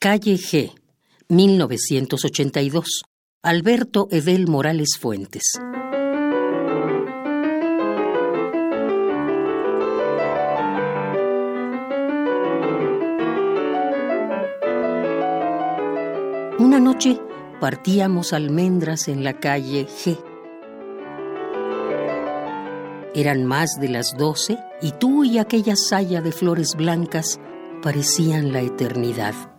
Calle G, 1982. Alberto Edel Morales Fuentes. Una noche partíamos almendras en la calle G. Eran más de las doce y tú y aquella saya de flores blancas parecían la eternidad.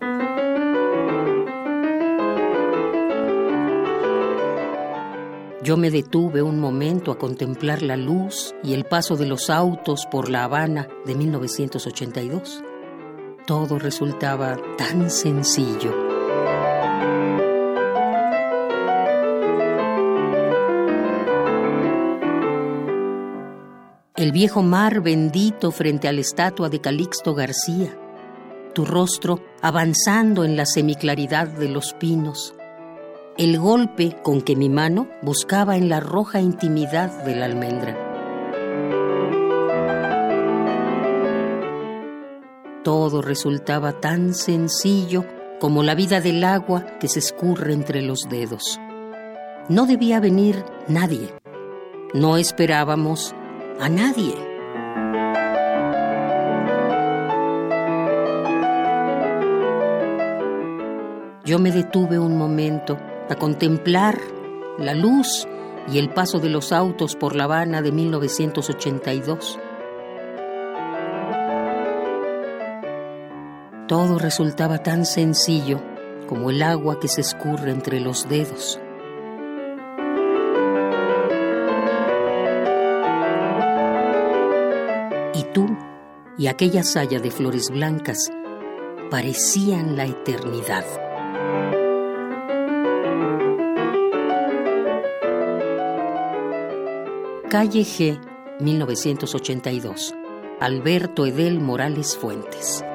Yo me detuve un momento a contemplar la luz y el paso de los autos por La Habana de 1982. Todo resultaba tan sencillo. El viejo mar bendito frente a la estatua de Calixto García, tu rostro avanzando en la semiclaridad de los pinos, el golpe con que mi mano buscaba en la roja intimidad de la almendra. Todo resultaba tan sencillo como la vida del agua que se escurre entre los dedos. No debía venir nadie. No esperábamos a nadie. Yo me detuve un momento contemplar la luz y el paso de los autos por La Habana de 1982. Todo resultaba tan sencillo como el agua que se escurre entre los dedos. Y tú y aquella saya de flores blancas parecían la eternidad. Calle G, 1982. Alberto Edel Morales Fuentes.